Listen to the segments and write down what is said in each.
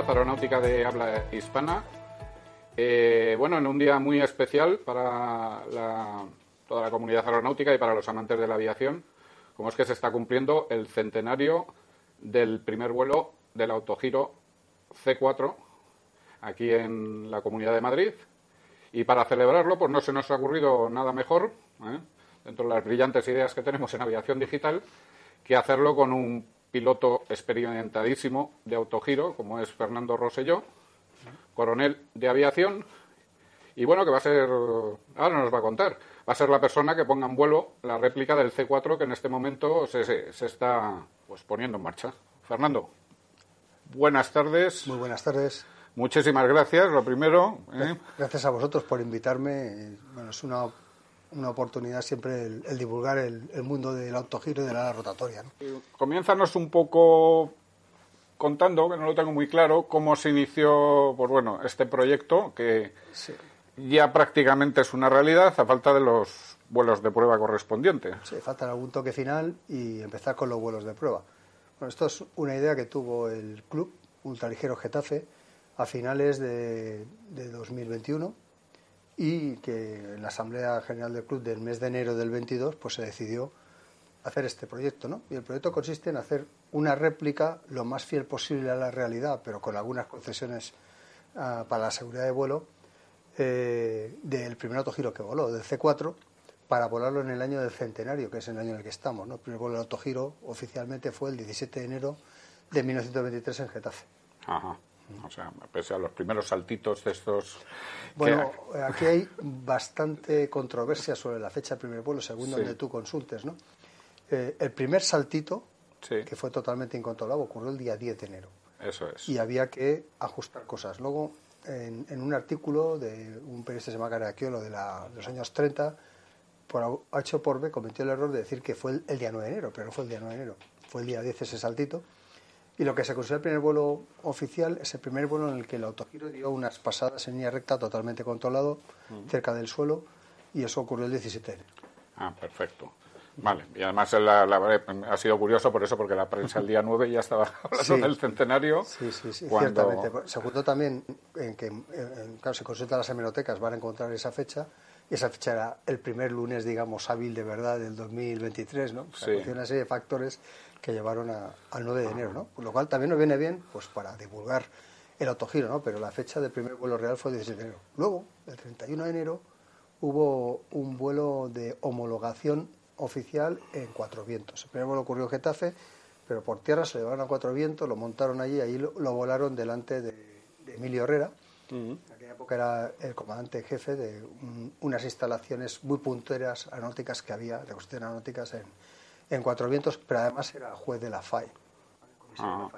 comunidad aeronáutica de habla hispana. Eh, bueno, en un día muy especial para toda la comunidad aeronáutica y para los amantes de la aviación, como es que se está cumpliendo el centenario del primer vuelo del autogiro C4 aquí en la Comunidad de Madrid. Y para celebrarlo, pues no se nos ha ocurrido nada mejor, ¿eh? dentro de las brillantes ideas que tenemos en aviación digital, que hacerlo con un piloto experimentadísimo de autogiro, como es Fernando Rosselló, coronel de aviación, y bueno, que va a ser, ahora nos va a contar, va a ser la persona que ponga en vuelo la réplica del C4 que en este momento se, se, está pues, poniendo en marcha. Fernando, buenas tardes. Muy buenas tardes. Muchísimas gracias, lo primero. ¿eh? Gracias a vosotros por invitarme. Bueno, es una una oportunidad siempre el, divulgar el, mundo del autogiro y de la ala rotatoria. ¿no? Comiénzanos un poco contando, que no lo tengo muy claro, cómo se inició pues bueno, este proyecto que ya prácticamente es una realidad a falta de los vuelos de prueba correspondientes. Sí, falta algún toque final y empezar con los vuelos de prueba. Bueno, esto es una idea que tuvo el club Ultraligero Getafe a finales de, de 2021 y que en la Asamblea General del Club del mes de enero del 22 pues se decidió hacer este proyecto, ¿no? Y el proyecto consiste en hacer una réplica lo más fiel posible a la realidad, pero con algunas concesiones ah, para la seguridad de vuelo, eh, del primer autogiro que voló, del C4, para volarlo en el año del centenario, que es el año en el que estamos, ¿no? El primer vuelo de autogiro oficialmente fue el 17 de enero de 1923 en Getafe. Ajá. O sea, pese a los primeros saltitos de estos. Bueno, aquí hay bastante controversia sobre la fecha del primer vuelo, según donde tú consultes, ¿no? Eh, el primer saltito, que fue totalmente incontrolable, ocurrió el día 10 de enero. Eso es. Y había que ajustar cosas. Luego, en, un artículo de un periodista que se llama Caraquiolo de, de los años 30, por H por B cometió el error de decir que fue el, el, día 9 de enero, pero no fue el día 9 de enero, fue el día 10 ese saltito. Y lo que se considera el primer vuelo oficial es el primer vuelo en el que el autogiro dio unas pasadas en línea recta totalmente controlado, cerca del suelo, y eso ocurrió el 17 Ah, perfecto. Vale, y además ha sido curioso por eso, porque la prensa el día 9 ya estaba hablando del centenario. Sí, sí, sí, ciertamente. Se juntó también en que, claro, si consultan las hemerotecas van a encontrar esa fecha, y esa fecha era el primer lunes, digamos, hábil de verdad del 2023, ¿no? O sea, una serie de factores que llevaron al 9 de enero, ¿no? Por lo cual también nos viene bien pues para divulgar el autogiro, ¿no? Pero la fecha del primer vuelo real fue el 17 de enero. Luego, el 31 de enero, hubo un vuelo de homologación oficial en Cuatro Vientos. El primer vuelo ocurrió en Getafe, pero por tierra se llevaron a Cuatro Vientos, lo montaron allí, ahí lo, volaron delante de, Emilio Herrera. En aquella época era el comandante jefe de unas instalaciones muy punteras aeronáuticas que había, de construcción aeronáuticas en, en Cuatro Vientos, pero además era juez de la FAI. Ah.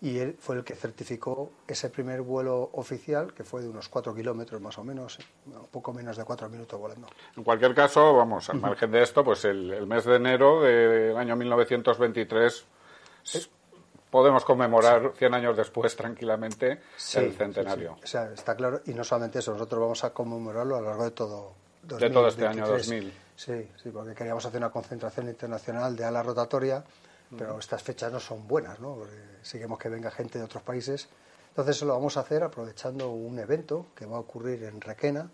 Y él fue el que certificó ese primer vuelo oficial, que fue de unos cuatro kilómetros más o menos, un poco menos de cuatro minutos volando. En cualquier caso, vamos, al margen de esto, pues el, mes de enero del año 1923 podemos conmemorar 100 años después tranquilamente el centenario. O sea, está claro, y no solamente eso, nosotros vamos a conmemorarlo a lo largo de todo, de todo este año 2000. Sí, sí, porque queríamos hacer una concentración internacional de ala rotatoria, pero estas fechas no son buenas, ¿no? Porque seguimos que venga gente de otros países. Entonces lo vamos a hacer aprovechando un evento que va a ocurrir en Requena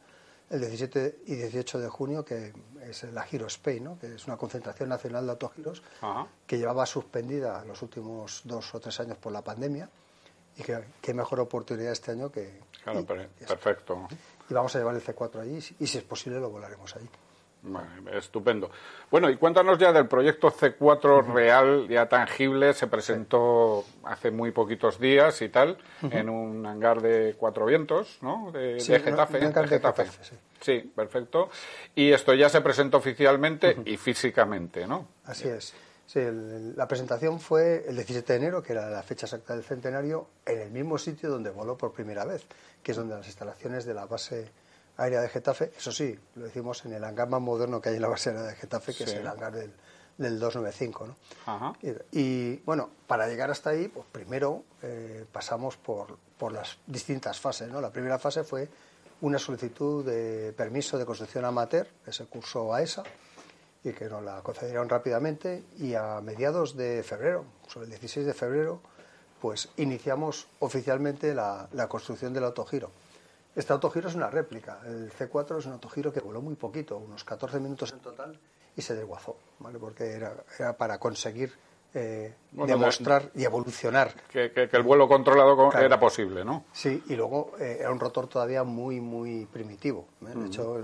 el 17 y 18 de junio, que es la Giro Spain, ¿no? que es una concentración nacional de autogiros que llevaba suspendida los últimos dos o tres años por la pandemia y que qué mejor oportunidad este año que... Claro, perfecto. Y vamos a llevar el C4 allí y si es posible lo volaremos allí estupendo. Bueno, y cuéntanos ya del proyecto C4 real, ya tangible, se presentó hace muy poquitos días y tal, en un hangar de cuatro vientos, ¿no? De, Getafe. sí. perfecto. Y esto ya se presentó oficialmente y físicamente, ¿no? Así es. Sí, la presentación fue el 17 de enero, que era la fecha exacta del centenario, en el mismo sitio donde voló por primera vez, que es donde las instalaciones de la base área de Getafe, eso sí, lo decimos en el hangar más moderno que hay en la base aérea de Getafe, que es el hangar del, del 295. ¿no? Y, bueno, para llegar hasta ahí, pues primero eh, pasamos por, por las distintas fases. ¿no? La primera fase fue una solicitud de permiso de construcción amateur, ese curso AESA, y que nos la concedieron rápidamente. Y a mediados de febrero, sobre el 16 de febrero, pues iniciamos oficialmente la, construcción del autogiro. Este autogiro es una réplica. El C4 es un autogiro que voló muy poquito, unos 14 minutos en total, y se desguazó, ¿vale? porque era, era para conseguir eh, demostrar y evolucionar. Que, el vuelo controlado era posible, ¿no? Sí, y luego eh, era un rotor todavía muy, muy primitivo. ¿eh? De hecho,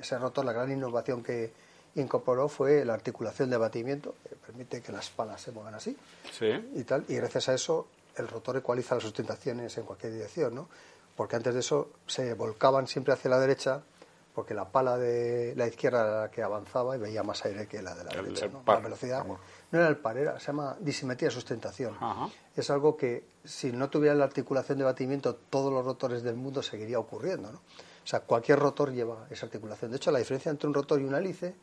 ese rotor, la gran innovación que incorporó fue la articulación de batimiento, que permite que las palas se muevan así. Sí. Y tal, y gracias a eso el rotor ecualiza las sustentaciones en cualquier dirección, ¿no? Porque antes de eso se volcaban siempre hacia la derecha porque la pala de la izquierda era la que avanzaba y veía más aire que la de la derecha. La velocidad no era el par, era, se llama disimetría sustentación. Es algo que si no tuviera la articulación de batimiento, todos los rotores del mundo seguiría ocurriendo. ¿no? O sea, cualquier rotor lleva esa articulación. De hecho, la diferencia entre un rotor y una hélice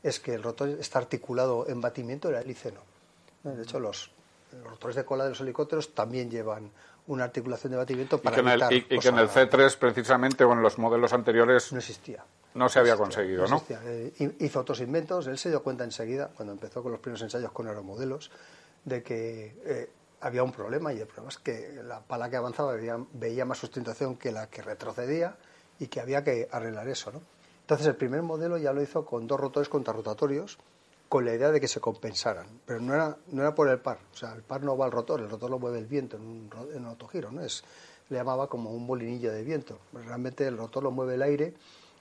es que el rotor está articulado en batimiento y la hélice no. De hecho, los, los rotores de cola de los helicópteros también llevan una articulación de batimiento para y que, en el, y, que en el C3 precisamente o en los modelos anteriores no existía. no se había conseguido no, eh, hizo otros inventos. Él se dio cuenta enseguida cuando empezó con los primeros ensayos con aeromodelos de que eh, había un problema y el problema es que la pala que avanzaba veía, veía, más sustentación que la que retrocedía y que había que arreglar eso no entonces el primer modelo ya lo hizo con dos rotores contrarrotatorios con la idea de que se compensaran, pero no era, no era por el par, o sea, el par no va al rotor, el rotor lo mueve el viento en un, en autogiro, ¿no? Es, le llamaba como un molinillo de viento, realmente el rotor lo mueve el aire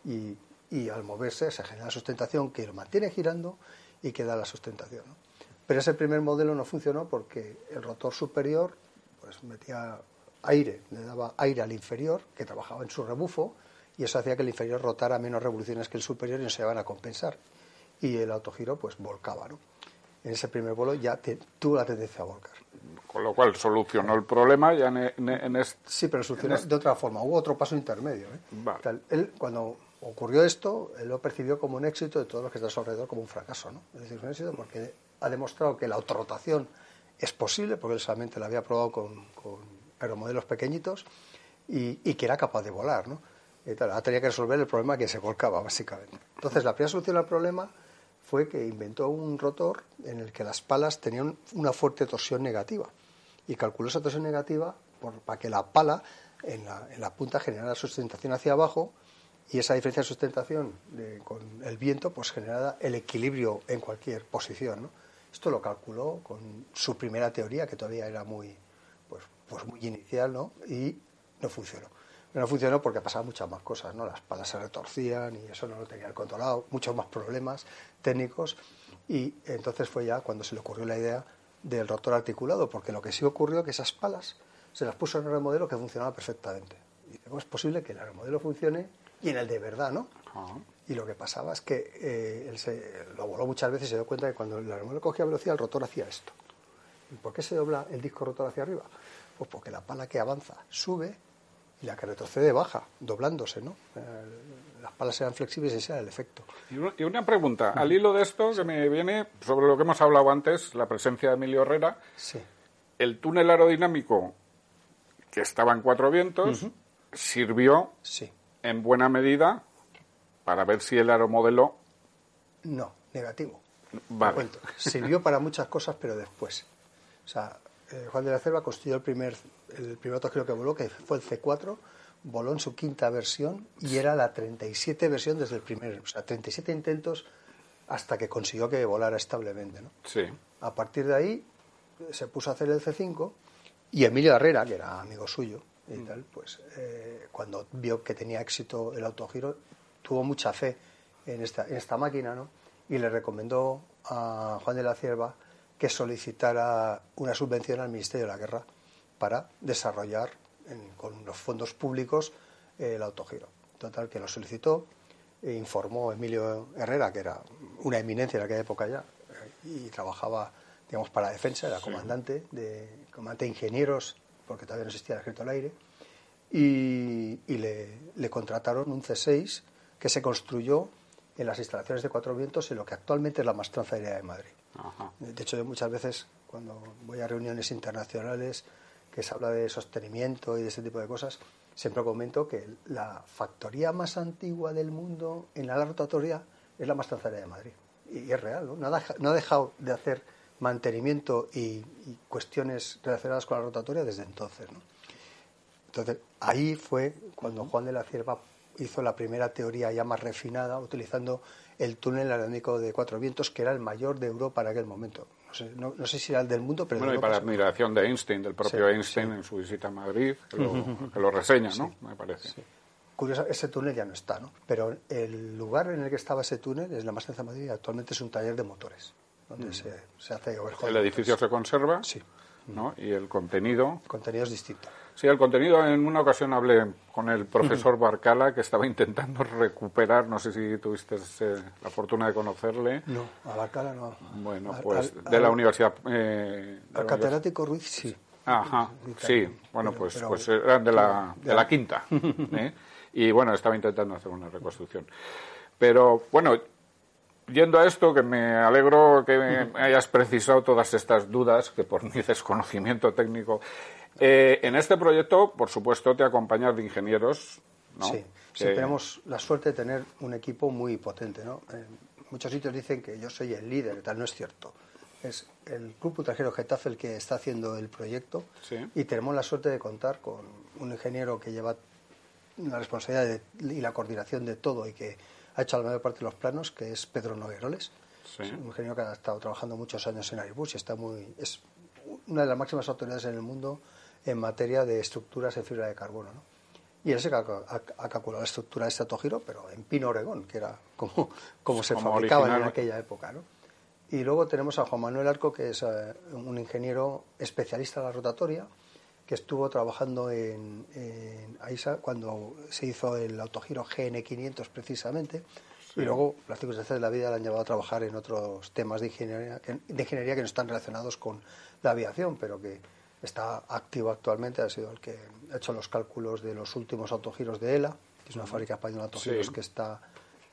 y, y al moverse se genera sustentación que lo mantiene girando y que da la sustentación. ¿no? Pero ese primer modelo no funcionó porque el rotor superior pues metía aire, le daba aire al inferior, que trabajaba en su rebufo, y eso hacía que el inferior rotara menos revoluciones que el superior y no se iban a compensar y el autogiro pues volcaba. ¿no? En ese primer vuelo ya tuvo la tendencia a volcar. Con lo cual solucionó el problema ya en, este... Sí, pero solucionó de otra forma. Hubo otro paso intermedio. ¿eh? él, cuando ocurrió esto, él lo percibió como un éxito de todos los que están a su alrededor como un fracaso. ¿no? Es decir, un éxito porque ha demostrado que la autorrotación es posible, porque él solamente la había probado con, con aeromodelos pequeñitos, y, y, que era capaz de volar. ¿no? Y tal, tenía que resolver el problema que se volcaba, básicamente. Entonces, la primera solución al problema fue que inventó un rotor en el que las palas tenían una fuerte torsión negativa y calculó esa torsión negativa para que la pala en la, punta generara sustentación hacia abajo y esa diferencia de sustentación con el viento pues generaba el equilibrio en cualquier posición. Esto lo calculó con su primera teoría que todavía era muy pues, pues muy inicial ¿no? y no funcionó no funcionó porque pasaban muchas más cosas, ¿no? Las palas se retorcían y eso no lo tenía controlado, muchos más problemas técnicos y entonces fue ya cuando se le ocurrió la idea del rotor articulado, porque lo que sí ocurrió es que esas palas se las puso en el remodelo que funcionaba perfectamente. Y ¿cómo es posible que el remodelo funcione y en el de verdad, no? Y lo que pasaba es que eh, él se, lo voló muchas veces y se dio cuenta que cuando el remodelo cogía velocidad, el rotor hacía esto. ¿Y por qué se dobla el disco rotor hacia arriba? Pues porque la pala que avanza sube y la que retrocede baja, doblándose, ¿no? Eh, las palas sean flexibles y ese era el efecto. Y una pregunta, al hilo de esto que me viene sobre lo que hemos hablado antes, la presencia de Emilio Herrera, sí. el túnel aerodinámico que estaba en cuatro vientos sirvió sí. en buena medida para ver si el aeromodelo... No, negativo. Vale. Sirvió para muchas cosas, pero después. O sea, eh, Juan de la Cerva construyó el primer, el primer autogiro que voló, que fue el C4, voló en su quinta versión y era la 37 versión desde el primer, o sea, 37 intentos hasta que consiguió que volara establemente. ¿no? Sí. A partir de ahí se puso a hacer el C5 y Emilio Herrera, que era amigo suyo y mm. tal, pues eh, cuando vio que tenía éxito el autogiro, tuvo mucha fe en esta, en esta máquina ¿no? y le recomendó a Juan de la Cierva que solicitara una subvención al Ministerio de la Guerra para desarrollar con los fondos públicos el autogiro. Total, que lo solicitó, e informó Emilio Herrera, que era una eminencia en aquella época ya, y trabajaba, digamos, para la defensa, era comandante de comandante de ingenieros, porque todavía no existía el ejército al aire, y, le, le, contrataron un C6 que se construyó en las instalaciones de Cuatro Vientos en lo que actualmente es la Mastranza Aérea de Madrid. De hecho, yo muchas veces cuando voy a reuniones internacionales que se habla de sostenimiento y de ese tipo de cosas, siempre comento que la factoría más antigua del mundo en la rotatoria es la Mastanzaria de Madrid. Y es real, ¿no? No ha, dejado de hacer mantenimiento y, cuestiones relacionadas con la rotatoria desde entonces. ¿no? Entonces, ahí fue cuando Juan de la Cierva hizo la primera teoría ya más refinada, utilizando el túnel aerodinamico de cuatro vientos, que era el mayor de Europa en aquel momento. No sé, si era el del mundo, pero... Bueno, y para admiración de Einstein, del propio Einstein en su visita a Madrid, que lo, reseña, ¿no? Me parece. Curioso, ese túnel ya no está, ¿no? Pero el lugar en el que estaba ese túnel es la más de Madrid y actualmente es un taller de motores, donde mm. se, se, hace El edificio se conserva. Sí. ¿no? Y el contenido. El contenido es distinto. Sí, el contenido, en una ocasión hablé con el profesor Barcala que estaba intentando recuperar, no sé si tuviste la fortuna de conocerle. No, a Barcala no. Bueno, pues de la Universidad. Eh, al catedrático Ruiz sí. Ajá, sí, bueno, pues, pues eran de la, de la quinta. ¿eh? Y bueno, estaba intentando hacer una reconstrucción. Pero bueno, yendo a esto, que me alegro que me hayas precisado todas estas dudas, que por mi desconocimiento técnico. Eh, en este proyecto, por supuesto, te acompañas de ingenieros. ¿no? Sí, tenemos la suerte de tener un equipo muy potente. ¿no? En muchos sitios dicen que yo soy el líder, tal no es cierto. Es el Club Ultrajero Getafe el que está haciendo el proyecto y tenemos la suerte de contar con un ingeniero que lleva la responsabilidad y la coordinación de todo y que ha hecho la mayor parte de los planos, que es Pedro Nogueroles. un ingeniero que ha estado trabajando muchos años en Airbus y está muy, es una de las máximas autoridades en el mundo en materia de estructuras en fibra de carbono. ¿no? Y él se ha, calculado la estructura de este autogiro, pero en pino Oregón, que era como, como se fabricaba en aquella época. ¿no? Y luego tenemos a Juan Manuel Arco, que es eh, un ingeniero especialista en la rotatoria, que estuvo trabajando en, AISA cuando se hizo el autogiro GN500 precisamente. Y luego las circunstancias de la vida le han llevado a trabajar en otros temas de ingeniería, que, de ingeniería que no están relacionados con la aviación, pero que está activo actualmente. Ha sido el que ha hecho los cálculos de los últimos autogiros de ELA, que es una fábrica española de autogiros que está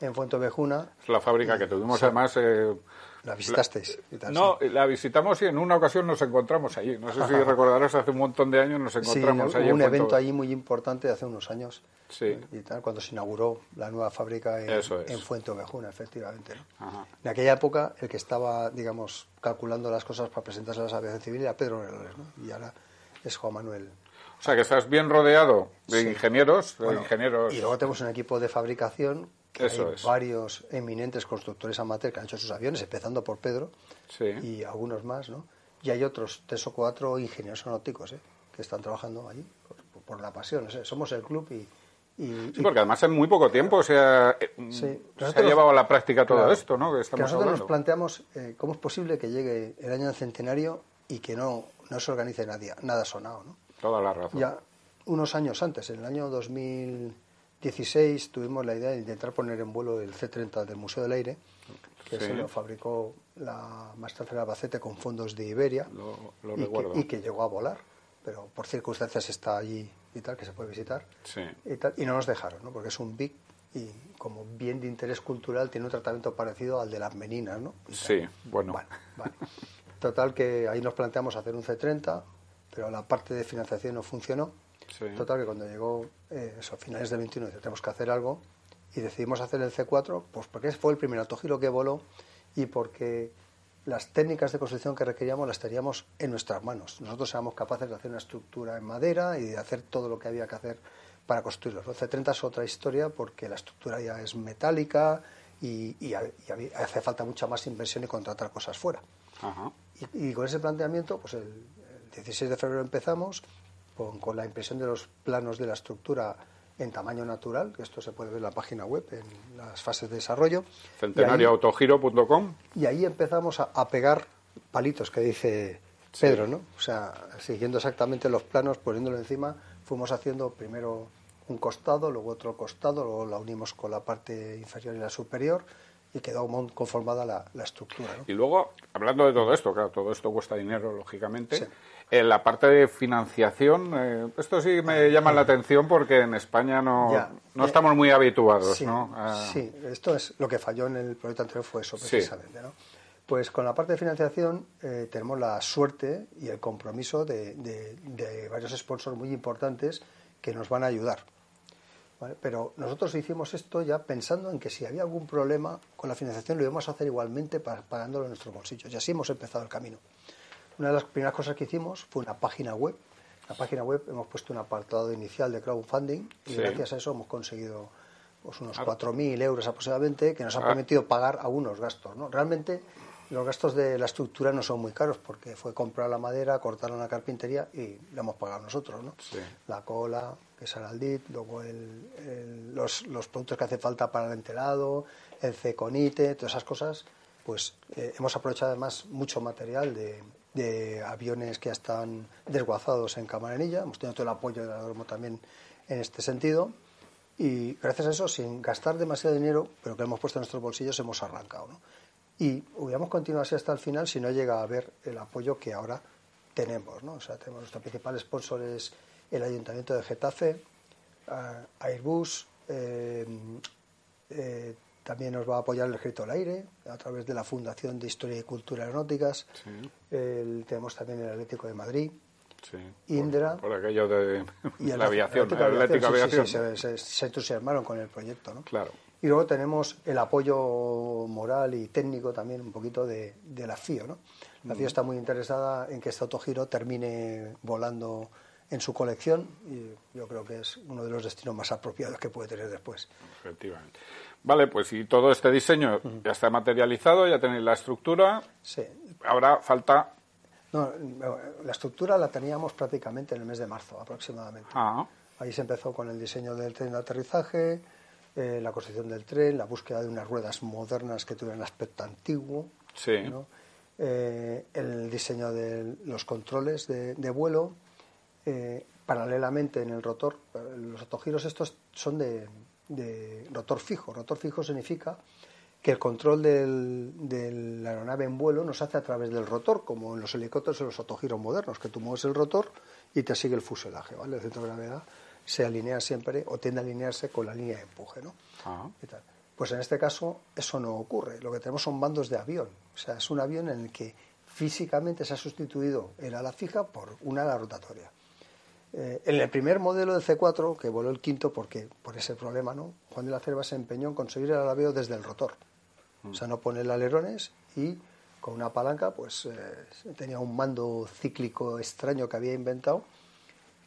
en Fuente Vejuna. Es la fábrica que tuvimos además eh, ¿La visitasteis? no, la visitamos y en una ocasión nos encontramos allí. No sé si recordarás, hace un montón de años nos encontramos sí, allí. un evento allí muy importante hace unos años. Sí. Y tal, cuando se inauguró la nueva fábrica en, en Fuente Ovejuna, efectivamente. En aquella época, el que estaba, digamos, calculando las cosas para presentarse a la aviación civil era Pedro Herrera, ¿no? Y ahora es Juan Manuel. O sea, que estás bien rodeado de ingenieros, de ingenieros. Y luego tenemos un equipo de fabricación hay varios eminentes constructores amateur que han hecho sus aviones, empezando por Pedro y algunos más, ¿no? Y hay otros tres o cuatro ingenieros aeronáuticos ¿eh? que están trabajando allí por, la pasión. Somos el club y, sí, porque además en muy poco tiempo se ha, se ha llevado a la práctica todo esto, ¿no? Que, nosotros nos planteamos eh, cómo es posible que llegue el año del centenario y que no, no se organice nadie, nada sonado, ¿no? Toda la razón. Ya unos años antes, en el año 2000 16 tuvimos la idea de intentar poner en vuelo el C-30 del Museo del Aire, que se lo fabricó la Maestra Albacete con fondos de Iberia y, que, llegó a volar, pero por circunstancias está allí y tal, que se puede visitar. Y, no nos dejaron, ¿no? porque es un BIC y como bien de interés cultural tiene un tratamiento parecido al de las meninas. ¿no? Sí, bueno. Total que ahí nos planteamos hacer un C-30, pero la parte de financiación no funcionó Total, que cuando llegó eh, eso, a finales del 21, tenemos que hacer algo y decidimos hacer el C4, pues porque fue el primer autogiro que voló y porque las técnicas de construcción que requeríamos las teníamos en nuestras manos. Nosotros éramos capaces de hacer una estructura en madera y de hacer todo lo que había que hacer para construirlo. El C30 es otra historia porque la estructura ya es metálica y, hace falta mucha más inversión y contratar cosas fuera. Y, con ese planteamiento, pues el, el 16 de febrero empezamos con, la impresión de los planos de la estructura en tamaño natural, que esto se puede ver en la página web, en las fases de desarrollo. Centenarioautogiro.com. Y, ahí empezamos a, pegar palitos que dice Pedro, ¿no? O sea, siguiendo exactamente los planos, poniéndolo encima, fuimos haciendo primero un costado, luego otro costado, luego la unimos con la parte inferior y la superior y quedó conformada la, estructura. Y luego, hablando de todo esto, claro, todo esto cuesta dinero, lógicamente. En la parte de financiación, eh, esto sí me llama la atención porque en España no, no eh, estamos muy habituados. Sí, ¿no? sí, esto es lo que falló en el proyecto anterior, fue eso precisamente. ¿no? Pues con la parte de financiación eh, tenemos la suerte y el compromiso de, de, varios sponsors muy importantes que nos van a ayudar. Pero nosotros hicimos esto ya pensando en que si había algún problema con la financiación lo íbamos a hacer igualmente pagándolo en nuestros bolsillos. Y así hemos empezado el camino. Una de las primeras cosas que hicimos fue una página web. En la página web hemos puesto un apartado inicial de crowdfunding y gracias a eso hemos conseguido pues, unos 4.000 euros aproximadamente que nos han permitido pagar algunos gastos. ¿no? Realmente los gastos de la estructura no son muy caros porque fue comprar la madera, cortar la carpintería y la hemos pagado nosotros, ¿no? La cola, que es Araldit, luego los, productos que hace falta para el entelado, el ceconite, todas esas cosas, pues eh, hemos aprovechado además mucho material de, aviones que ya están desguazados en Camaranilla, hemos tenido todo el apoyo de la Dormo también en este sentido y gracias a eso, sin gastar demasiado dinero, pero que hemos puesto en nuestros bolsillos, hemos arrancado, ¿no? y hubiéramos continuado así hasta el final si no llega a haber el apoyo que ahora tenemos. ¿no? O sea, tenemos nuestro principal sponsor es el Ayuntamiento de Getafe, Airbus, eh, eh, también nos va a apoyar el Ejército del Aire a través de la Fundación de Historia y Cultura Aeronáuticas. tenemos también el Atlético de Madrid. Indra. Por, aquello de la aviación, la Atlético Aviación. se, se, se, entusiasmaron con el proyecto. ¿no? Claro. Y luego tenemos el apoyo moral y técnico también un poquito de, la FIO. ¿no? La FIO mm. está muy interesada en que este autogiro termine volando en su colección y yo creo que es uno de los destinos más apropiados que puede tener después. Efectivamente. Vale, pues si todo este diseño ya está materializado, ya tenéis la estructura, sí. ahora falta... No, la estructura la teníamos prácticamente en el mes de marzo aproximadamente. Ah. Ahí se empezó con el diseño del tren de aterrizaje, eh, la construcción del tren, la búsqueda de unas ruedas modernas que tuvieran aspecto antiguo, eh, el diseño de los controles de, vuelo, eh, paralelamente en el rotor, los autogiros estos son de, rotor fijo. Rotor fijo significa que el control de la aeronave en vuelo nos hace a través del rotor, como en los helicópteros y los autogiros modernos, que tú mueves el rotor y te sigue el fuselaje, ¿vale? El centro de gravedad se alinea siempre o tiende a alinearse con la línea de empuje, ¿no? Pues en este caso eso no ocurre. Lo que tenemos son bandos de avión. O sea, es un avión en el que físicamente se ha sustituido el ala fija por una ala rotatoria. Eh, en el primer modelo del C4, que voló el quinto porque por ese problema, ¿no? Juan de la Cerva se empeñó en conseguir el avión desde el rotor. O sea, no poner alerones y con una palanca, pues eh, tenía un mando cíclico extraño que había inventado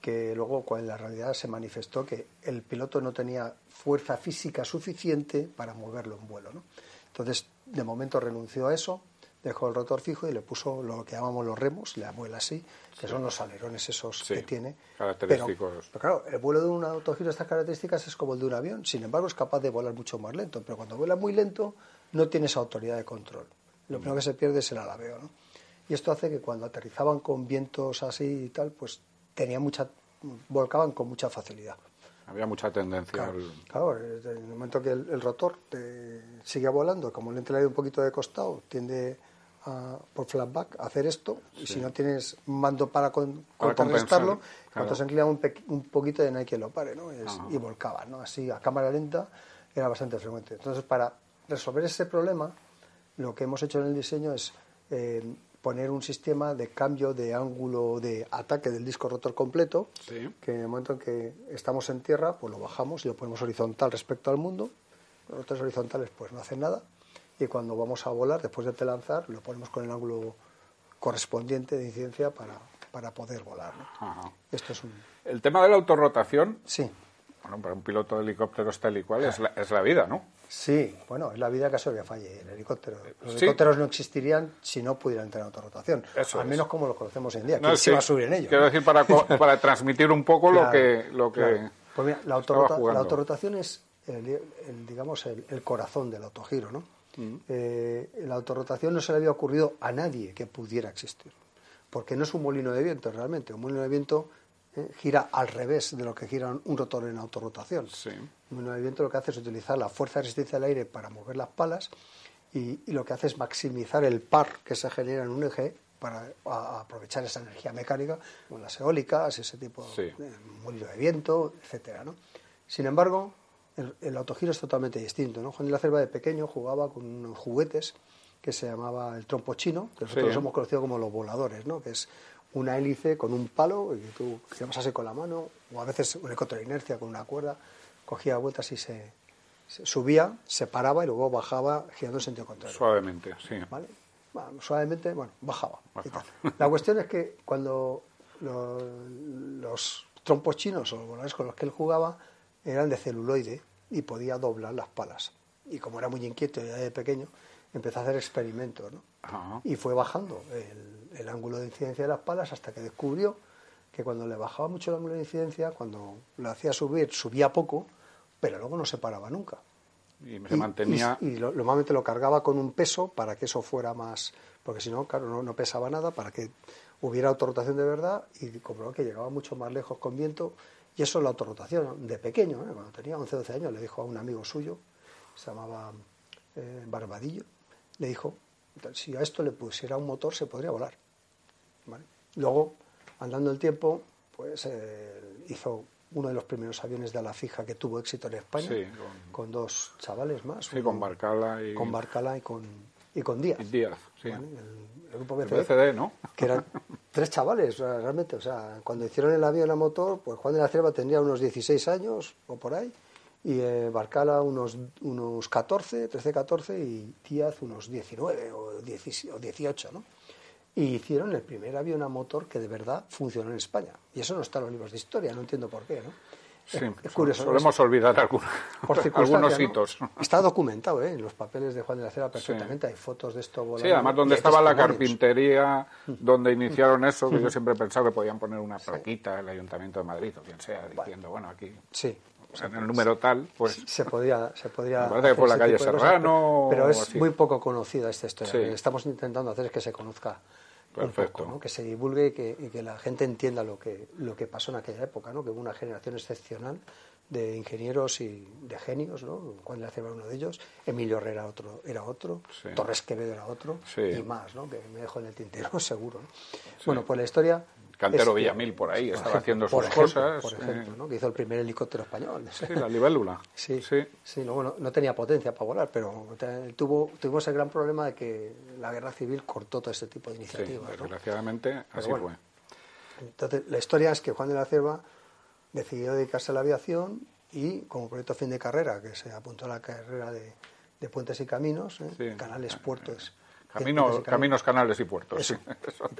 que luego en la realidad se manifestó que el piloto no tenía fuerza física suficiente para moverlo en vuelo. ¿no? Entonces, de momento renunció a eso, dejó el rotor fijo y le puso lo que llamamos los remos, le abuela así, que son los alerones esos que tiene. Característicos. Pero, claro, el vuelo de un autogiro de estas características es como el de un avión, sin embargo es capaz de volar mucho más lento, pero cuando vuela muy lento no tiene esa autoridad de control. Lo primero que se pierde es el alabeo. ¿no? Y esto hace que cuando aterrizaban con vientos así y tal, pues tenía mucha volcaban con mucha facilidad. Había mucha tendencia. Claro, en el momento que el, rotor sigue volando, como le un poquito de costado, tiende a, por flatback a hacer esto, y si no tienes mando para, contrarrestarlo, cuando se inclina un, un, poquito de no hay quien lo pare, ¿no? y volcaban, ¿no? Así, a cámara lenta, era bastante frecuente. Entonces, para resolver ese problema, lo que hemos hecho en el diseño es eh, poner un sistema de cambio de ángulo de ataque del disco rotor completo, que en el momento en que estamos en tierra, pues lo bajamos y lo ponemos horizontal respecto al mundo. Los rotores horizontales pues no hacen nada. Y cuando vamos a volar, después de lanzar, lo ponemos con el ángulo correspondiente de incidencia para, para poder volar. Esto es un... El tema de la autorrotación. Sí. Bueno, para un piloto de helicóptero tal y cual es la, es la vida, ¿no? Sí, bueno, es la vida caso que falle el helicóptero. Los helicópteros no existirían si no pudieran tener autorrotación. Al menos como lo conocemos hoy en día. ¿Quién se va a subir en ello? Quiero decir, para, para transmitir un poco lo que. Lo que Pues mira, la, autorrotación es, el, digamos, el, corazón del autogiro, ¿no? Eh, la autorrotación no se le había ocurrido a nadie que pudiera existir. Porque no es un molino de viento realmente. Un molino de viento eh, gira al revés de lo que gira un rotor en autorrotación. Sí. Un movimiento lo que hace es utilizar la fuerza de resistencia del aire para mover las palas y, lo que hace es maximizar el par que se genera en un eje para aprovechar esa energía mecánica con las eólicas, ese tipo de molino de viento, etcétera, ¿no? Sin embargo, el, autogiro es totalmente distinto. ¿no? Juan de la Cerva de pequeño jugaba con unos juguetes que se llamaba el trompo chino, que nosotros hemos conocido como los voladores, ¿no? que es una hélice con un palo y que tú giras así con la mano, o a veces un de inercia con una cuerda, cogía vueltas y se, subía, se paraba y luego bajaba girando en sentido contrario. Suavemente, sí. ¿Vale? suavemente, bueno, bajaba. La cuestión es que cuando los, trompos chinos o los voladores con los que él jugaba eran de celuloide y podía doblar las palas. Y como era muy inquieto ya de pequeño, empezó a hacer experimentos. ¿no? Y fue bajando el, el, ángulo de incidencia de las palas hasta que descubrió que cuando le bajaba mucho el ángulo de incidencia, cuando lo hacía subir, subía poco, pero luego no se paraba nunca. Y se mantenía. Y, lo, normalmente lo cargaba con un peso para que eso fuera más. Porque si no, claro, no, pesaba nada, para que hubiera autorrotación de verdad y comprobó que llegaba mucho más lejos con viento. Y eso es la autorrotación. De pequeño, ¿eh? cuando tenía 11 12 años, le dijo a un amigo suyo, se llamaba eh, Barbadillo, le dijo: si a esto le pusiera un motor, se podría volar. Luego, andando el tiempo, pues eh, hizo uno de los primeros aviones de ala fija que tuvo éxito en España, con, dos chavales más. Sí, con Barcala y... Con Barcala y con, y con Díaz. Díaz, sí. el, grupo BCD, ¿no? Que eran tres chavales, realmente. O sea, cuando hicieron el avión a motor, pues Juan de la Cierva tendría unos 16 años o por ahí, y eh, Barcala unos, unos 14, 13, 14, y Díaz unos 19 o 18, ¿no? y hicieron el primer avión a motor que de verdad funcionó en España. Y eso no está en los libros de historia, no entiendo por qué, ¿no? Sí, es, curioso. Solemos olvidar algunos, hitos. Está documentado ¿eh? en los papeles de Juan de la Cera perfectamente. Hay fotos de esto volando. Sí, además donde estaba la carpintería, donde iniciaron eso, que yo siempre he pensado que podían poner una plaquita el Ayuntamiento de Madrid o quien sea, diciendo, bueno, aquí. Sí. O sea, en el número tal, pues. Se podría. Se podría me parece que por la calle Serrano. pero, es muy poco conocida esta historia. Lo que estamos intentando hacer es que se conozca Perfecto. que se divulgue y que, la gente entienda lo que, lo que pasó en aquella época, ¿no? que hubo una generación excepcional de ingenieros y de genios, ¿no? Juan de la Cebra uno de ellos, Emilio Herrera otro, era otro, Torres Quevedo era otro, y más, ¿no? que me dejo en el tintero seguro. Bueno, pues la historia Cantero Villamil por ahí, estaba haciendo sus cosas. Por ejemplo, ¿no? que hizo el primer helicóptero español. Sí, la libélula. Sí, sí. sí no, no, tenía potencia para volar, pero tuvo, tuvimos el gran problema de que la guerra civil cortó todo este tipo de iniciativas. desgraciadamente, así fue. Entonces, la historia es que Juan de la Cierva decidió dedicarse a la aviación y, como proyecto fin de carrera, que se apuntó a la carrera de, puentes y caminos, ¿eh? canales, puertos caminos, canales y puertos. sí.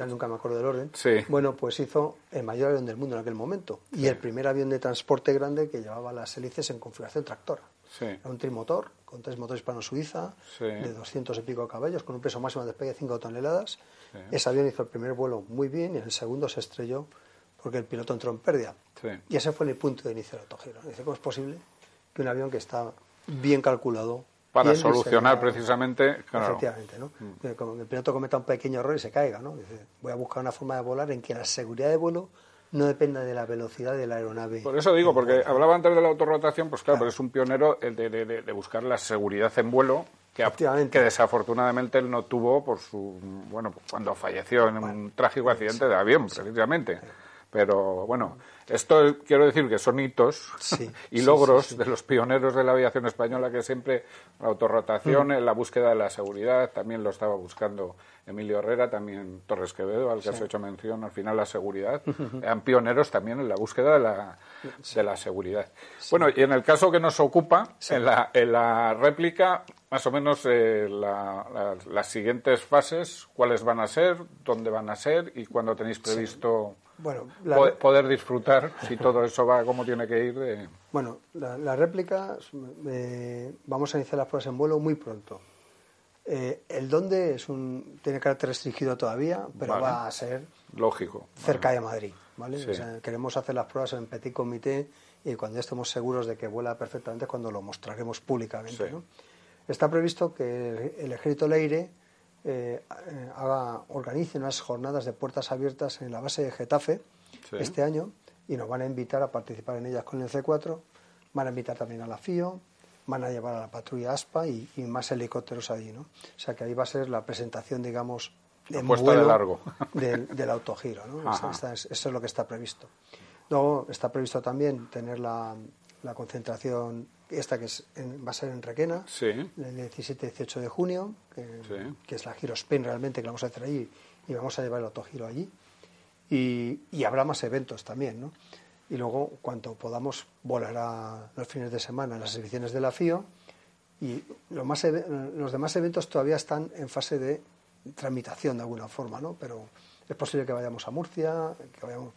nunca me acuerdo del orden. Bueno, pues hizo el mayor avión del mundo en aquel momento y el primer avión de transporte grande que llevaba las hélices en configuración tractora. Era un trimotor con tres motores hispano-suiza de 200 y pico caballos con un peso máximo de despegue de 5 toneladas. Ese avión hizo el primer vuelo muy bien y en el segundo se estrelló porque el piloto entró en pérdida. Y ese fue el punto de inicio del autogiro. Dice, ¿cómo es posible que un avión que está bien calculado, para solucionar precisamente. Efectivamente, ¿no? Mm. Como el piloto cometa un pequeño error y se caiga, ¿no? Dice, voy a buscar una forma de volar en que la seguridad de vuelo no dependa de la velocidad de la aeronave. Por eso digo, porque hablaba antes de la autorrotación, pues claro, es un pionero de, de, de, buscar la seguridad en vuelo, que, que, desafortunadamente él no tuvo por su, bueno, cuando falleció en un trágico accidente de avión, precisamente. Pero bueno, esto quiero decir que son hitos y logros de los pioneros de la aviación española que siempre la autorrotación, mm. la búsqueda de la seguridad, también lo estaba buscando Emilio Herrera, también Torres Quevedo, al que has hecho mención, al final la seguridad, eran pioneros también en la búsqueda de la, de la seguridad. Bueno, y en el caso que nos ocupa, en, la, en la réplica, más o menos eh, las siguientes fases, cuáles van a ser, dónde van a ser y cuándo tenéis previsto bueno, poder disfrutar, si todo eso va como tiene que ir. Bueno, la, réplica, eh, vamos a iniciar las pruebas en vuelo muy pronto. Eh, el dónde es un, tiene carácter restringido todavía, pero va a ser lógico cerca de Madrid. ¿vale? queremos hacer las pruebas en petit comité y cuando estemos seguros de que vuela perfectamente cuando lo mostraremos públicamente. Está previsto que el, ejército Leire eh, haga, organice unas jornadas de puertas abiertas en la base de Getafe este año y nos van a invitar a participar en ellas con el C4. Van a invitar también a la FIO, van a llevar a la patrulla ASPA y, más helicópteros allí. ¿no? O sea que ahí va a ser la presentación, digamos, de vuelo de largo. Del, autogiro. ¿no? eso es lo que está previsto. Luego está previsto también tener la, la concentración esta que es va a ser en Requena, el 17-18 de junio, que, es la Giro Spain realmente que la vamos a hacer allí y vamos a llevar el autogiro allí. Y, y habrá más eventos también, ¿no? y luego, cuando podamos, volará los fines de semana en las exhibiciones de la FIO y los, más, los demás eventos todavía están en fase de tramitación de alguna forma, ¿no? Pero es posible que vayamos a Murcia, que vayamos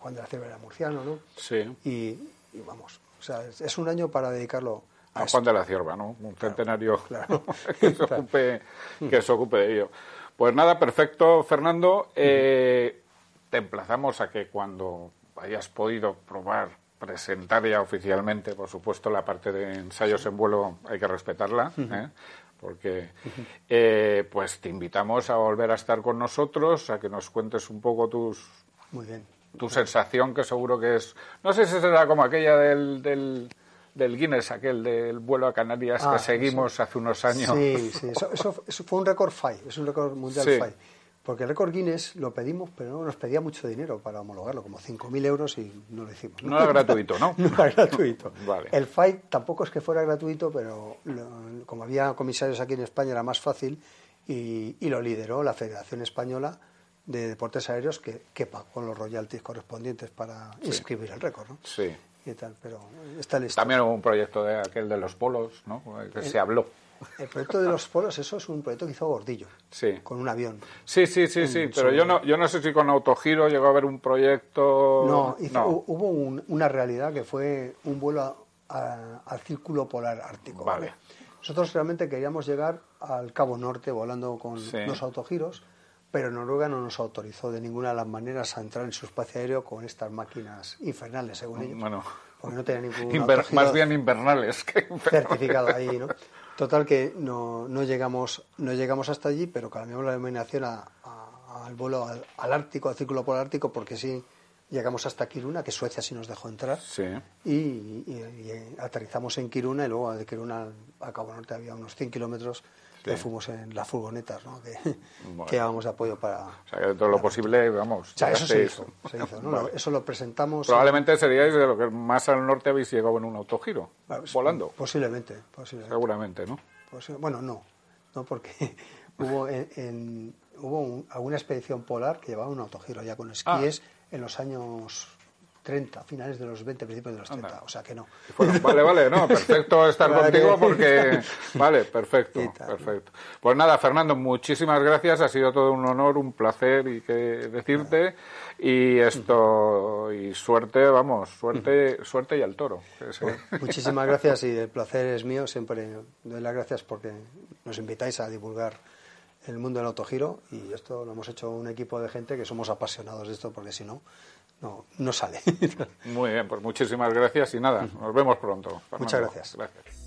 cuando la Cierva era murciano, ¿no? Sí. Y, vamos, o sea, es, un año para dedicarlo a, Juan de la Cierva, ¿no? Un centenario que, se ocupe, que se ocupe de ello. Pues nada, perfecto, Fernando. Eh, te emplazamos a que cuando hayas podido probar, presentar ya oficialmente, por supuesto, la parte de ensayos en vuelo hay que respetarla, ¿eh? porque eh, pues te invitamos a volver a estar con nosotros, a que nos cuentes un poco tus Muy bien. Tu sensación, que seguro que es, no sé si será como aquella del, del, del Guinness, aquel del vuelo a Canarias que ah, seguimos hace unos años. Sí, sí, eso, fue un récord FAI, es un récord mundial FAI. Porque el récord Guinness lo pedimos, pero no nos pedía mucho dinero para homologarlo, como 5.000 euros y no lo hicimos. No, era gratuito, ¿no? no era gratuito. El FAI tampoco es que fuera gratuito, pero como había comisarios aquí en España era más fácil y, lo lideró la Federación Española de Deportes Aéreos que, que pagó los royalties correspondientes para inscribir el récord, ¿no? Sí. Y tal, pero está listo. También hubo un proyecto de aquel de los polos, ¿no? Que se habló. El proyecto de los polos, eso es un proyecto que hizo Gordillo. Sí. Con un avión. Sí, sí, sí, sí. Pero yo no, yo no sé si con autogiro llegó a haber un proyecto. No, hubo una realidad que fue un vuelo al círculo polar ártico. Vale. Nosotros realmente queríamos llegar al Cabo Norte volando con los autogiros, pero Noruega no nos autorizó de ninguna de las maneras a entrar en su espacio aéreo con estas máquinas infernales, según ellos. Bueno. Porque no tenía ningún. más bien invernales que Certificado ahí, ¿no? Total que no, no, llegamos, no llegamos hasta allí, pero cambiamos la denominación al vuelo al, Ártico, al Círculo Polar Ártico, porque sí llegamos hasta Kiruna, que Suecia sí nos dejó entrar, sí. y, aterrizamos en Kiruna y luego de Kiruna a Cabo Norte había unos 100 kilómetros que fuimos en las furgonetas, ¿no? que, que de apoyo para... O sea, que todo lo posible, vamos... O sea, eso se hizo, se hizo ¿no? Eso lo presentamos... Probablemente seríais de lo que más al norte habéis llegado en un autogiro, volando. Posiblemente, posiblemente. Seguramente, ¿no? bueno, no, no porque hubo, en, hubo alguna expedición polar que llevaba un autogiro ya con esquíes ah. en los años 30, finales de los 20, principios de los 30, o sea que no. vale, vale, no, perfecto estar contigo porque... Vale, perfecto, perfecto. Pues nada, Fernando, muchísimas gracias, ha sido todo un honor, un placer y que decirte. Y esto, y suerte, vamos, suerte, suerte y al toro. muchísimas gracias y el placer es mío, siempre doy las gracias porque nos invitáis a divulgar el mundo del autogiro y esto lo hemos hecho un equipo de gente que somos apasionados de esto porque si no no, no sale. Muy bien, pues muchísimas gracias y nada, nos vemos pronto. Muchas gracias. Gracias.